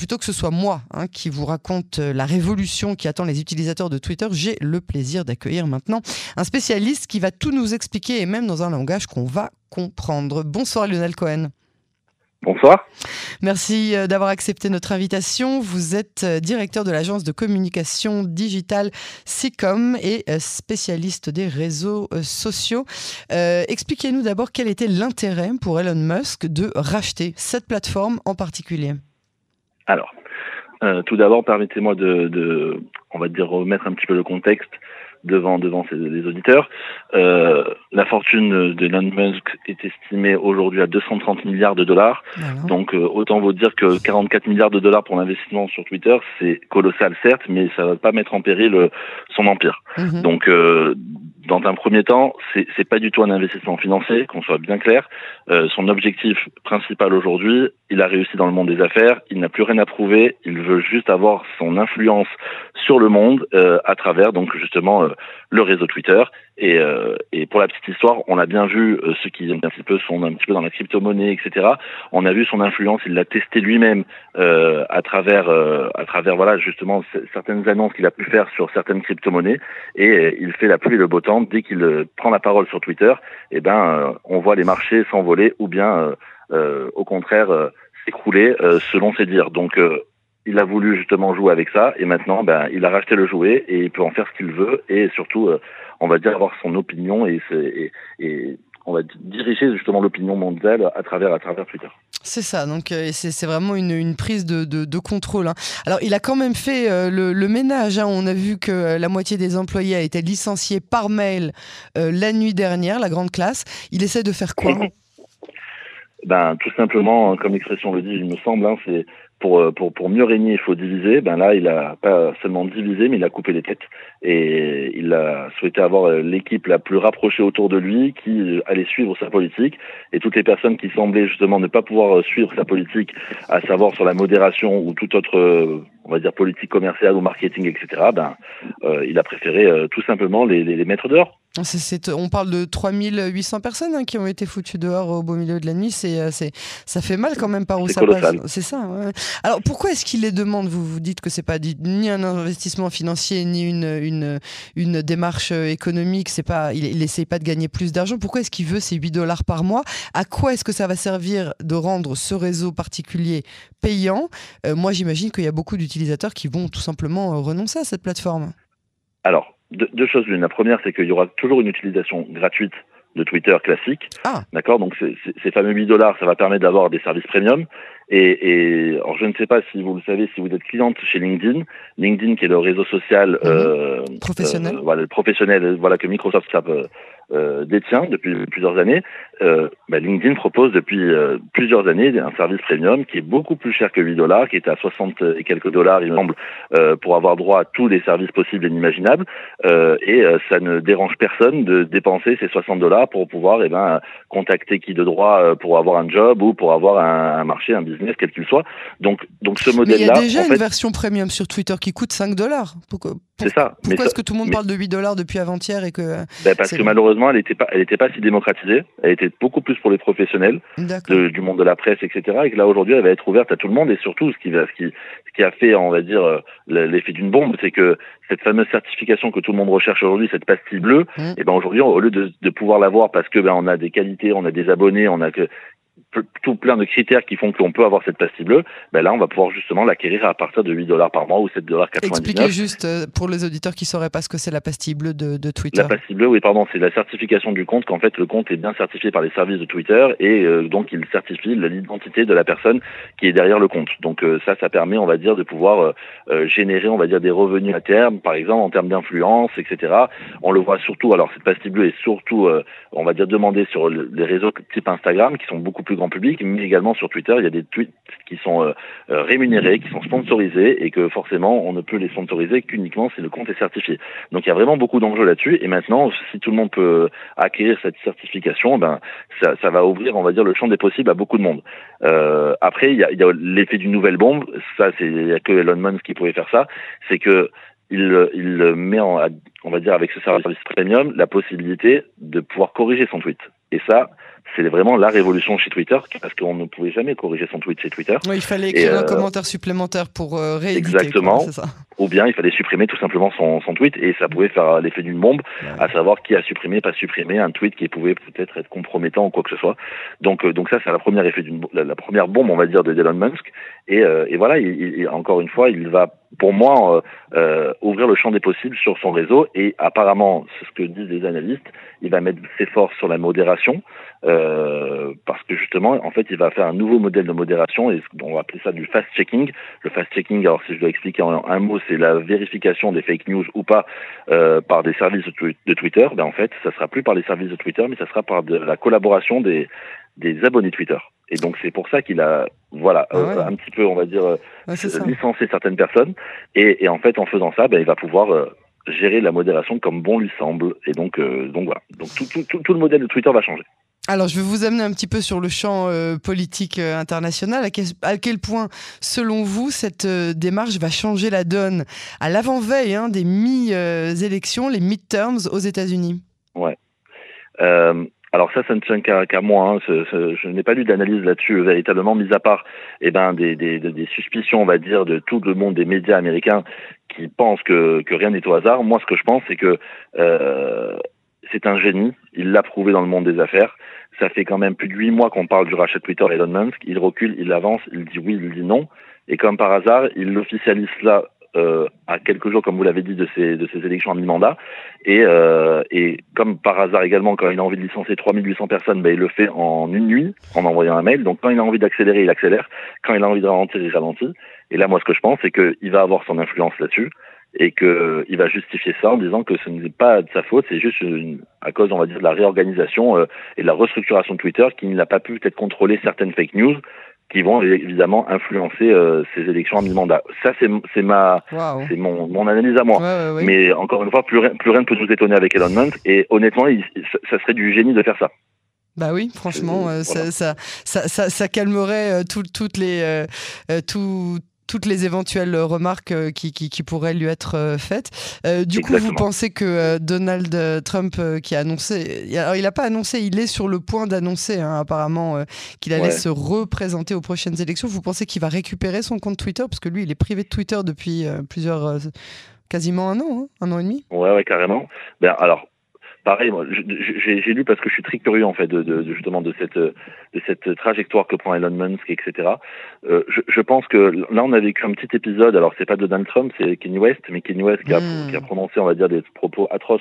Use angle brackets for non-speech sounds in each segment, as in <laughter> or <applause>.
plutôt que ce soit moi hein, qui vous raconte la révolution qui attend les utilisateurs de Twitter, j'ai le plaisir d'accueillir maintenant un spécialiste qui va tout nous expliquer et même dans un langage qu'on va comprendre. Bonsoir Lionel Cohen. Bonsoir. Merci euh, d'avoir accepté notre invitation. Vous êtes euh, directeur de l'agence de communication digitale SICOM et euh, spécialiste des réseaux sociaux. Expliquez-nous d'abord quel était l'intérêt pour Elon Musk de racheter cette plateforme en particulier. Alors, tout d'abord, permettez-moi de, de, on va dire, remettre un petit peu le contexte devant devant les auditeurs. Euh, la fortune d'Elon Musk est estimée aujourd'hui à 230 milliards de dollars. Donc euh, autant vous dire que 44 milliards de dollars pour l'investissement sur Twitter, c'est colossal certes, mais ça va pas mettre en péril euh, son empire. Mhm. Donc euh, dans un premier temps, c'est pas du tout un investissement financier, qu'on soit bien clair. son objectif principal aujourd'hui, il a réussi dans le monde des affaires, il n'a plus rien à prouver, il veut juste avoir son influence sur le monde à travers donc justement le réseau Twitter. Et, euh, et, pour la petite histoire, on a bien vu euh, ceux qui un petit peu sont un petit peu dans la crypto-monnaie, etc. On a vu son influence, il l'a testé lui-même euh, à travers à travers voilà justement certaines annonces qu'il a pu faire sur certaines crypto-monnaies. Et il fait la pluie et le beau temps dès qu'il prend la parole sur Twitter. Et eh ben on voit les marchés s'envoler ou bien au contraire s'écrouler selon ses dires. Donc il a voulu justement jouer avec ça et maintenant ben, il a racheté le jouet et il peut en faire ce qu'il veut et surtout euh, on va dire avoir son opinion et, et, on va diriger justement l'opinion mondiale à travers à travers Twitter. C'est ça, donc euh, c'est vraiment une, une, prise de, de, contrôle. Hein. Alors il a quand même fait euh, le, ménage, hein. on a vu que la moitié des employés a été licenciés par mail la nuit dernière, la grande classe. Il essaie de faire quoi? <laughs> ben, tout simplement, comme l'expression le dit, il me semble, hein, c'est pour, euh, pour, pour mieux régner, il faut diviser. Ben là, il a pas seulement divisé, mais il a coupé les têtes. Et il a souhaité avoir euh, l'équipe la plus rapprochée autour de lui, qui allait suivre sa politique. Et toutes les personnes qui semblaient justement ne pas pouvoir euh, suivre sa politique, à savoir sur la modération ou toute autre, on va dire, politique commerciale ou marketing, etc., ben, euh, il a préféré tout simplement les, les, les mettre dehors on parle de 3800 personnes hein, qui ont été foutues dehors au beau milieu de la nuit. C'est, euh, ça fait mal quand même par où ça passe. C'est ça. Alors pourquoi est-ce qu'il les demande Vous? Vous dites que c'est pas ni un investissement financier ni une, une, une démarche euh, économique. C'est pas, il n'essaye pas de gagner plus d'argent. Pourquoi est-ce qu'il veut ces 8 dollars par mois? À quoi est-ce que ça va servir de rendre ce réseau particulier payant? Euh, Moi, j'imagine qu'il y a beaucoup d'utilisateurs qui vont tout simplement renoncer à cette plateforme. Alors, deux, choses l'une. La première, c'est qu'il y aura toujours une utilisation gratuite de Twitter classique. Ah. D'accord? Donc ces fameux 8 dollars, ça va permettre d'avoir des services premium. Et, et alors je ne sais pas si vous le savez, si vous êtes cliente chez LinkedIn, LinkedIn qui est le réseau social mhm. euh, professionnel, euh, voilà, le professionnel, voilà que Microsoft ça, euh, détient depuis plusieurs années, euh, bah, LinkedIn propose depuis euh, plusieurs années un service premium qui est beaucoup plus cher que 8 dollars, qui est à 60 et quelques dollars, il me semble, euh, pour avoir droit à tous les services possibles et inimaginables. et ça ne dérange personne de dépenser ces 60 dollars pour pouvoir eh ben, contacter qui de droit pour avoir un job ou pour avoir un, marché, un business, quel qu'il soit. Donc, donc ce modèle-là. Il y a déjà une version premium sur Twitter qui coûte 5 dollars. Pourquoi, c'est ça. Pourquoi est-ce que tout le monde parle de 8 dollars depuis avant-hier et que. Ben parce que malheureusement, elle n'était pas, elle était pas si démocratisée. Elle était beaucoup plus pour les professionnels du monde de la presse, etc. Et que là aujourd'hui, elle va être ouverte à tout le monde. Et surtout, ce qui, va, ce qui, ce qui a fait, on va dire, euh, l'effet d'une bombe, c'est que cette fameuse certification que tout le monde recherche aujourd'hui, cette pastille bleue, mmh. et eh ben aujourd'hui, au lieu de, de pouvoir l'avoir parce que ben on a des qualités, on a des abonnés, on a que tout plein de critères qui font qu'on peut avoir cette pastille bleue, ben là, on va pouvoir justement l'acquérir à partir de 8 dollars par mois ou 7 dollars Expliquez juste euh, pour les auditeurs qui ne sauraient pas ce que c'est la pastille bleue de, de, Twitter. La pastille bleue, oui, pardon, c'est la certification du compte, qu'en fait, le compte est bien certifié par les services de Twitter et euh, donc il certifie l'identité de la personne qui est derrière le compte. Donc euh, ça, ça permet, on va dire, de pouvoir générer, on va dire, des revenus à terme, par exemple, en termes d'influence, etc. On le voit surtout, alors cette pastille bleue est surtout, on va dire, demandée sur les réseaux type Instagram, qui sont beaucoup plus public, mais également sur Twitter, il y a des tweets qui sont euh, euh, rémunérés, qui sont sponsorisés, et que forcément, on ne peut les sponsoriser qu'uniquement si le compte est certifié. Donc il y a vraiment beaucoup d'enjeux là-dessus, et maintenant, si tout le monde peut acquérir cette certification, ben ça, va ouvrir, on va dire, le champ des possibles à beaucoup de monde. Euh, après, il y a, l'effet d'une nouvelle bombe, ça, c'est il y a que Elon Musk qui pouvait faire ça, c'est que il, il met en, on va dire avec ce service premium la possibilité de pouvoir corriger son tweet. Et ça, c'est vraiment la révolution chez Twitter parce qu'on ne pouvait jamais corriger son tweet chez Twitter. il fallait écrire un commentaire supplémentaire pour rééditer. Exactement. Ou bien il fallait supprimer tout simplement son, son tweet et ça pouvait faire l'effet d'une bombe, à savoir qui a supprimé, pas supprimé un tweet qui pouvait peut-être être compromettant ou quoi que ce soit. Donc, donc ça, c'est la première effet d'une la, première bombe, on va dire, de Elon Musk. Et, et voilà, il, encore une fois, il va pour moi, euh, euh, ouvrir le champ des possibles sur son réseau. Et apparemment, c'est ce que disent les analystes, il va mettre ses forces sur la modération, euh, parce que justement, en fait, il va faire un nouveau modèle de modération, et on va appeler ça du fast-checking. Le fast-checking, alors si je dois expliquer en un mot, c'est la vérification des fake news ou pas euh, par des services de, Twitter. Ben, en fait, ça sera plus par les services de Twitter, mais ça sera par de la collaboration des, des abonnés Twitter. Et donc c'est pour ça qu'il a, voilà, ah euh, un petit peu, on va dire, euh, licencié certaines personnes. Et, en fait, en faisant ça, ben, il va pouvoir euh, gérer la modération comme bon lui semble. Et donc, donc voilà. Donc tout, tout, tout, le modèle de Twitter va changer. Alors, je vais vous amener un petit peu sur le champ politique international. À quel, point, selon vous, cette démarche va changer la donne à l'avant-veille hein, des mi-élections, les midterms aux États-Unis? Ouais. Alors ça, ça ne tient qu'à moi. Hein. je n'ai pas lu d'analyse là-dessus euh, véritablement, mis à part eh ben, des, suspicions, on va dire, de tout le monde des médias américains qui pensent que, rien n'est au hasard. Moi, ce que je pense, c'est que euh, c'est un génie. Il l'a prouvé dans le monde des affaires. Ça fait quand même plus de huit mois qu'on parle du rachat Twitter Elon Musk. Il recule, il avance, il dit oui, il dit non. Et comme par hasard, il l'officialise là euh, à quelques jours, comme vous l'avez dit, de ces, de élections à mi-mandat. Et, euh, et comme par hasard également, quand il a envie de licencier 3800 personnes, ben, il le fait en une nuit, en envoyant un mail. Donc quand il a envie d'accélérer, il accélère. Quand il a envie de ralentir, il ralentit. Et là, moi, ce que je pense, c'est qu'il va avoir son influence là-dessus et qu'il va justifier ça en disant que ce n'est pas de sa faute, c'est juste une, à cause, on va dire, de la réorganisation euh, et de la restructuration de Twitter qui n'a pas pu peut-être contrôler certaines fake news qui vont évidemment influencer euh, ces élections à mi-mandat. Ça, c'est ma, c'est mon, mon analyse à moi. Mais encore une fois, plus rien, plus rien ne peut nous étonner avec Elon Musk. Et honnêtement, ça serait du génie de faire ça. Bah oui, franchement, euh, ça, ça, ça, ça, calmerait euh, toutes les, tout, toutes les éventuelles remarques euh, qui, qui, pourraient lui être euh, faites. Euh, du coup, vous pensez que Donald Trump, qui a annoncé, alors il n'a pas annoncé, il est sur le point d'annoncer hein, apparemment qu'il allait se représenter aux prochaines élections. Vous pensez qu'il va récupérer son compte Twitter? Parce que lui, il est privé de Twitter depuis plusieurs quasiment un an, hein, un an et demi. Ouais, ouais, carrément. Ben alors, pareil, moi, j'ai lu parce que je suis très curieux en fait de, de, justement de cette de cette trajectoire que prend Elon Musk, etc. Euh, je, je, pense que là, on a vécu un petit épisode. Alors, c'est pas de Donald Trump, c'est Kanye West, mais Kanye West qui a, hmm. qui a prononcé, on va dire, des propos atroces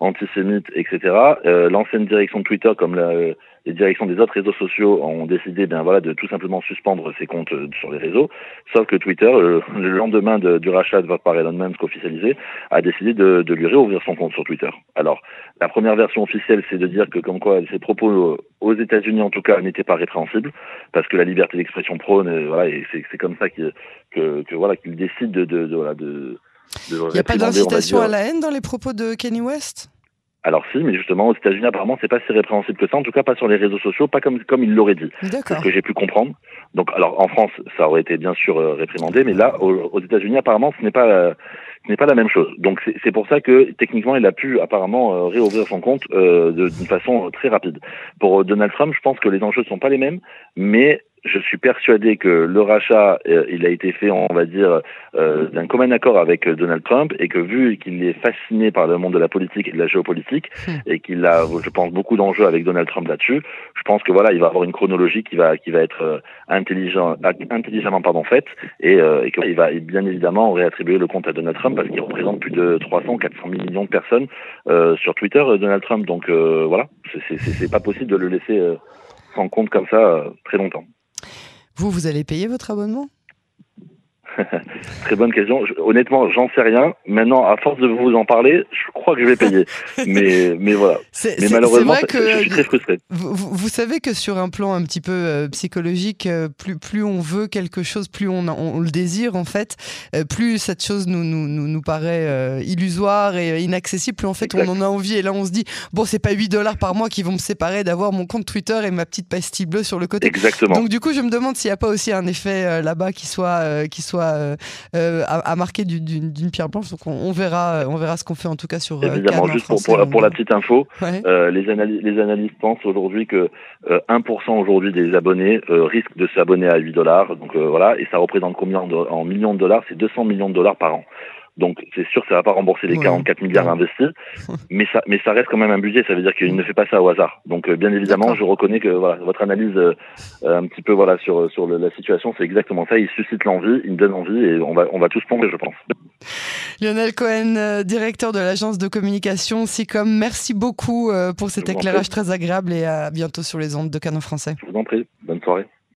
antisémites, etc. Euh, L'ancienne direction de Twitter, comme la, les directions des autres réseaux sociaux ont décidé bien voilà de tout simplement suspendre ses comptes euh, sur les réseaux, sauf que Twitter, euh, le lendemain du rachat de par Elon Musk officialisé, a décidé de, lui réouvrir son compte sur Twitter. Alors, la première version officielle, c'est de dire que comme quoi ses propos euh, aux États-Unis en tout cas n'étaient pas répréhensibles, parce que la liberté d'expression prône, voilà, et c'est comme ça qu'il que, que, voilà qu'il décide de, de, voilà, de il n'y a pas d'incitation à la haine dans les propos de Kanye West? Alors si, mais justement aux États-Unis apparemment c'est pas si répréhensible que ça, en tout cas pas sur les réseaux sociaux, pas comme comme il l'aurait dit. Ce que j'ai pu comprendre. Donc alors en France ça aurait été bien sûr euh, réprimandé, mais là aux, États-Unis apparemment ce n'est pas euh, ce n'est pas la même chose. Donc c'est pour ça que techniquement il a pu apparemment euh, réouvrir son compte d'une façon très rapide. Pour Donald Trump, je pense que les enjeux sont pas les mêmes, mais je suis persuadé que le rachat, euh, il a été fait, on va dire, euh, d'un commun accord avec euh, Donald Trump et que vu qu'il est fasciné par le monde de la politique et de la géopolitique hmm. et qu'il a, je pense, beaucoup d'enjeux avec Donald Trump là-dessus, je pense que voilà, il va avoir une chronologie qui va, qui va être intelligent, intelligemment pardon faite et, et qu'il va bien évidemment réattribuer le compte à Donald Trump parce qu'il représente plus de 300, 400 millions de personnes sur Twitter, Donald Trump. Donc voilà, c'est pas possible de le laisser sans compte comme ça très longtemps. Vous, vous allez payer votre abonnement? <laughs> Très bonne question. honnêtement, j'en sais rien. Maintenant, à force de vous en parler, je crois que je vais payer. <laughs> mais, mais voilà. Mais malheureusement, je, suis très frustré. Vous, savez que sur un plan un petit peu euh, psychologique, euh, plus, plus on veut quelque chose, plus on, on, le désire en fait, euh, plus cette chose nous, nous, nous, paraît illusoire et inaccessible, plus en fait on en a envie. Et là, on se dit, bon, c'est pas 8 dollars par mois qui vont me séparer d'avoir mon compte Twitter et ma petite pastille bleue sur le côté. Exactement. Donc du coup, je me demande s'il n'y a pas aussi un effet là-bas qui soit, qui soit à, à, marquer d'une pierre blanche. Donc on, verra, on verra ce qu'on fait en tout cas sur. Évidemment, juste pour, pour, la petite info, les, les analystes pensent aujourd'hui que 1% aujourd'hui des abonnés risquent de s'abonner à 8 dollars. Donc voilà, et ça représente combien en millions de dollars? C'est 200 millions de dollars par an. Donc c'est sûr que ça va pas rembourser les 44 milliards investis, <laughs> mais ça, mais ça reste quand même un budget. Ça veut dire qu'il ne fait pas ça au hasard. Donc euh, bien évidemment, je reconnais que voilà, votre analyse euh, un petit peu voilà sur sur la situation, c'est exactement ça. Il suscite l'envie, il donne envie, et on va on va tous plonger, je pense. <laughs> Lionel Cohen, euh, directeur de l'agence de communication SICOM, merci beaucoup pour cet éclairage très agréable et à bientôt sur les ondes de Canon Français. Je vous en prie. Bonne soirée.